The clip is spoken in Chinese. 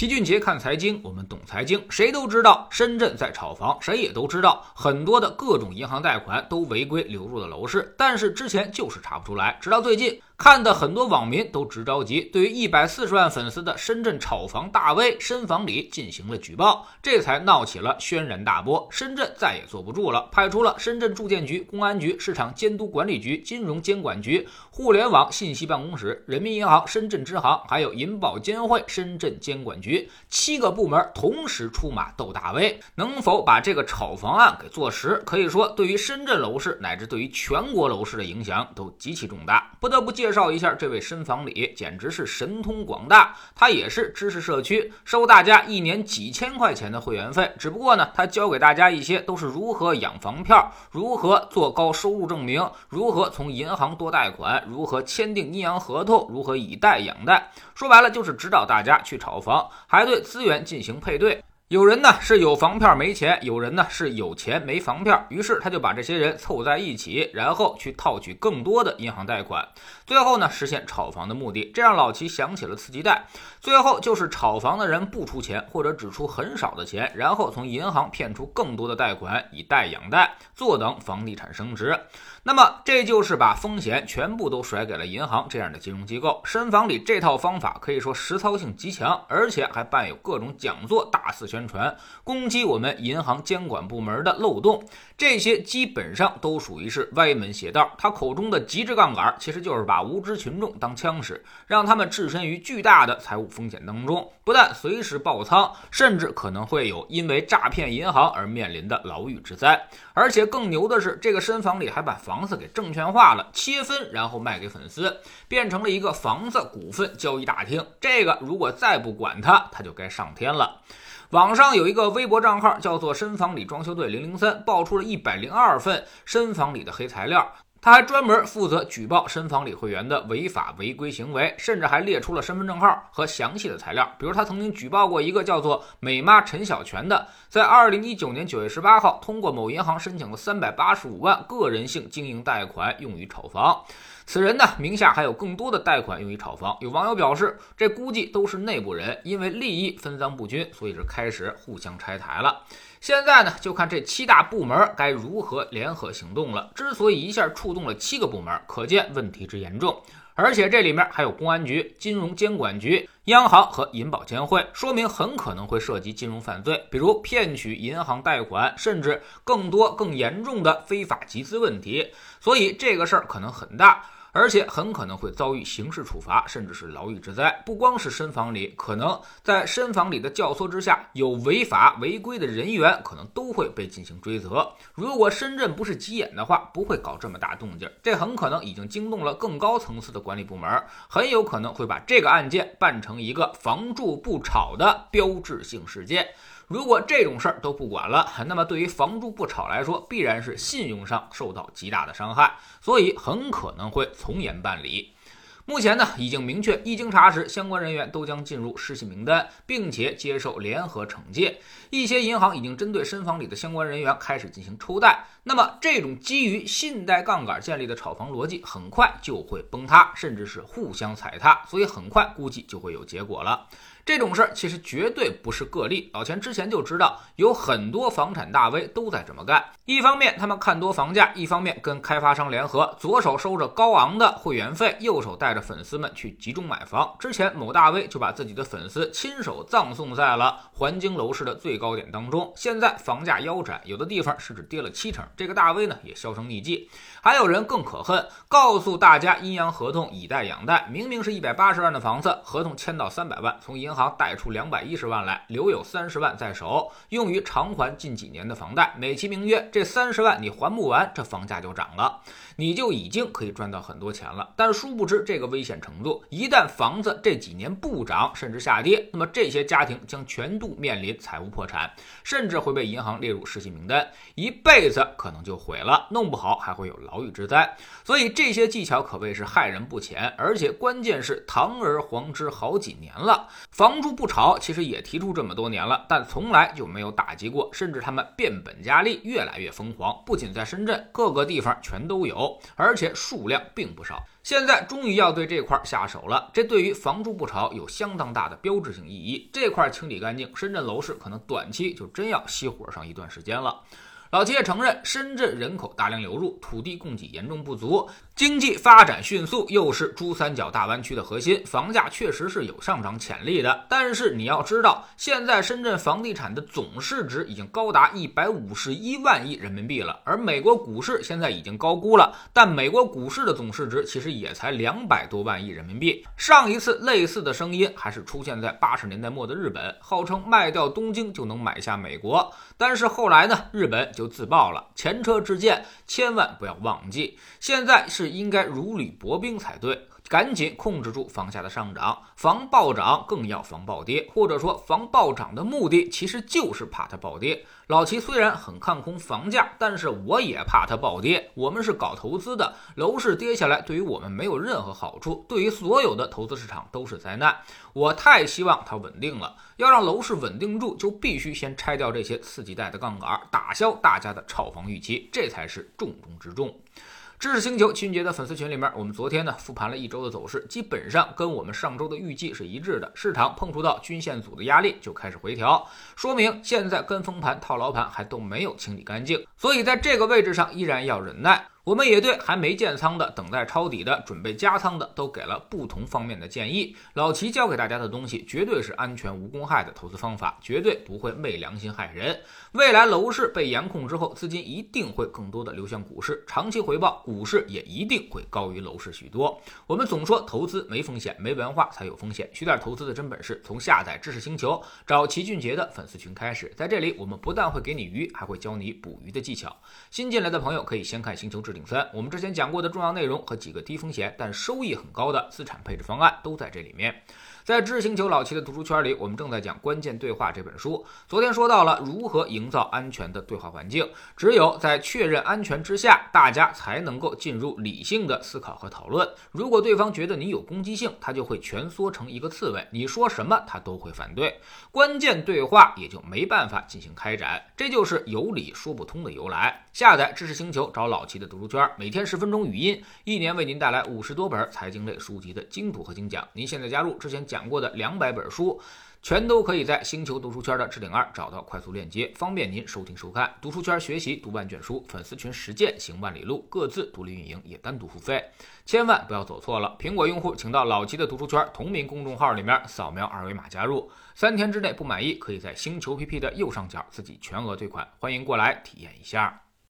齐俊杰看财经，我们懂财经。谁都知道深圳在炒房，谁也都知道很多的各种银行贷款都违规流入了楼市，但是之前就是查不出来，直到最近。看的很多网民都直着急，对于一百四十万粉丝的深圳炒房大 V 深房里进行了举报，这才闹起了轩然大波。深圳再也坐不住了，派出了深圳住建局、公安局、市场监督管理局、金融监管局、互联网信息办公室、人民银行深圳支行，还有银保监会深圳监管局七个部门同时出马斗大 V，能否把这个炒房案给坐实？可以说，对于深圳楼市乃至对于全国楼市的影响都极其重大。不得不介。介绍一下这位深房里，简直是神通广大。他也是知识社区，收大家一年几千块钱的会员费。只不过呢，他教给大家一些都是如何养房票，如何做高收入证明，如何从银行多贷款，如何签订阴阳合同，如何以贷养贷。说白了就是指导大家去炒房，还对资源进行配对。有人呢是有房票没钱，有人呢是有钱没房票，于是他就把这些人凑在一起，然后去套取更多的银行贷款，最后呢实现炒房的目的。这让老齐想起了次级贷，最后就是炒房的人不出钱或者只出很少的钱，然后从银行骗出更多的贷款，以贷养贷，坐等房地产升值。那么这就是把风险全部都甩给了银行这样的金融机构。深房里这套方法可以说实操性极强，而且还伴有各种讲座，大肆宣宣传，攻击我们银行监管部门的漏洞。这些基本上都属于是歪门邪道。他口中的极致杠杆，其实就是把无知群众当枪使，让他们置身于巨大的财务风险当中，不但随时爆仓，甚至可能会有因为诈骗银行而面临的牢狱之灾。而且更牛的是，这个深房里还把房子给证券化了，切分然后卖给粉丝，变成了一个房子股份交易大厅。这个如果再不管它，它就该上天了。网上有一个微博账号叫做“深房里装修队零零三”，爆出了一百零二份深房里的黑材料。他还专门负责举报深房里会员的违法违规行为，甚至还列出了身份证号和详细的材料。比如，他曾经举报过一个叫做“美妈陈小泉”的，在二零一九年九月十八号通过某银行申请了三百八十五万个人性经营贷款用于炒房。此人呢名下还有更多的贷款用于炒房。有网友表示，这估计都是内部人，因为利益分赃不均，所以是开始互相拆台了。现在呢，就看这七大部门该如何联合行动了。之所以一下触动了七个部门，可见问题之严重。而且这里面还有公安局、金融监管局、央行和银保监会，说明很可能会涉及金融犯罪，比如骗取银行贷款，甚至更多更严重的非法集资问题。所以这个事儿可能很大。而且很可能会遭遇刑事处罚，甚至是牢狱之灾。不光是深房里，可能在深房里的教唆之下，有违法违规的人员，可能都会被进行追责。如果深圳不是急眼的话，不会搞这么大动静。这很可能已经惊动了更高层次的管理部门，很有可能会把这个案件办成一个房住不炒的标志性事件。如果这种事儿都不管了，那么对于房住不炒来说，必然是信用上受到极大的伤害，所以很可能会从严办理。目前呢，已经明确，一经查实，相关人员都将进入失信名单，并且接受联合惩戒。一些银行已经针对深房里的相关人员开始进行抽贷。那么，这种基于信贷杠杆建立的炒房逻辑，很快就会崩塌，甚至是互相踩踏。所以，很快估计就会有结果了。这种事儿其实绝对不是个例，老钱之前就知道有很多房产大 V 都在这么干。一方面他们看多房价，一方面跟开发商联合，左手收着高昂的会员费，右手带着粉丝们去集中买房。之前某大 V 就把自己的粉丝亲手葬送在了环京楼市的最高点当中。现在房价腰斩，有的地方甚至跌了七成，这个大 V 呢也销声匿迹。还有人更可恨，告诉大家阴阳合同以贷养贷，明明是一百八十万的房子，合同签到三百万，从银行行贷出两百一十万来，留有三十万在手，用于偿还近几年的房贷，美其名曰这三十万你还不完，这房价就涨了，你就已经可以赚到很多钱了。但殊不知这个危险程度，一旦房子这几年不涨甚至下跌，那么这些家庭将全部面临财务破产，甚至会被银行列入失信名单，一辈子可能就毁了，弄不好还会有牢狱之灾。所以这些技巧可谓是害人不浅，而且关键是堂而皇之好几年了。房房住不炒其实也提出这么多年了，但从来就没有打击过，甚至他们变本加厉，越来越疯狂。不仅在深圳各个地方全都有，而且数量并不少。现在终于要对这块下手了，这对于房住不炒有相当大的标志性意义。这块清理干净，深圳楼市可能短期就真要熄火上一段时间了。老齐也承认，深圳人口大量流入，土地供给严重不足，经济发展迅速，又是珠三角大湾区的核心，房价确实是有上涨潜力的。但是你要知道，现在深圳房地产的总市值已经高达一百五十一万亿人民币了，而美国股市现在已经高估了，但美国股市的总市值其实也才两百多万亿人民币。上一次类似的声音还是出现在八十年代末的日本，号称卖掉东京就能买下美国，但是后来呢，日本。就自爆了，前车之鉴，千万不要忘记。现在是应该如履薄冰才对。赶紧控制住房价的上涨，防暴涨更要防暴跌，或者说防暴涨的目的其实就是怕它暴跌。老齐虽然很看空房价，但是我也怕它暴跌。我们是搞投资的，楼市跌下来对于我们没有任何好处，对于所有的投资市场都是灾难。我太希望它稳定了，要让楼市稳定住，就必须先拆掉这些次级贷的杠杆，打消大家的炒房预期，这才是重中之重。知识星球秦杰的粉丝群里面，我们昨天呢复盘了一周的走势，基本上跟我们上周的预计是一致的。市场碰触到均线组的压力就开始回调，说明现在跟风盘、套牢盘还都没有清理干净，所以在这个位置上依然要忍耐。我们也对还没建仓的、等待抄底的、准备加仓的都给了不同方面的建议。老齐教给大家的东西绝对是安全无公害的投资方法，绝对不会昧良心害人。未来楼市被严控之后，资金一定会更多的流向股市，长期回报股市也一定会高于楼市许多。我们总说投资没风险，没文化才有风险。学点投资的真本事，从下载知识星球找齐俊杰的粉丝群开始。在这里，我们不但会给你鱼，还会教你捕鱼的技巧。新进来的朋友可以先看星球置顶三，我们之前讲过的重要内容和几个低风险但收益很高的资产配置方案都在这里面。在知识星球老齐的读书圈里，我们正在讲《关键对话》这本书。昨天说到了如何营造安全的对话环境，只有在确认安全之下，大家才能够进入理性的思考和讨论。如果对方觉得你有攻击性，他就会蜷缩成一个刺猬，你说什么他都会反对，关键对话也就没办法进行开展。这就是有理说不通的由来。下载知识星球，找老齐的读书圈，每天十分钟语音，一年为您带来五十多本财经类书籍的精读和精讲。您现在加入之前讲。讲过的两百本书，全都可以在星球读书圈的置顶二找到快速链接，方便您收听收看。读书圈学习读万卷书，粉丝群实践行万里路，各自独立运营也单独付费，千万不要走错了。苹果用户请到老齐的读书圈同名公众号里面扫描二维码加入，三天之内不满意可以在星球 PP 的右上角自己全额退款，欢迎过来体验一下。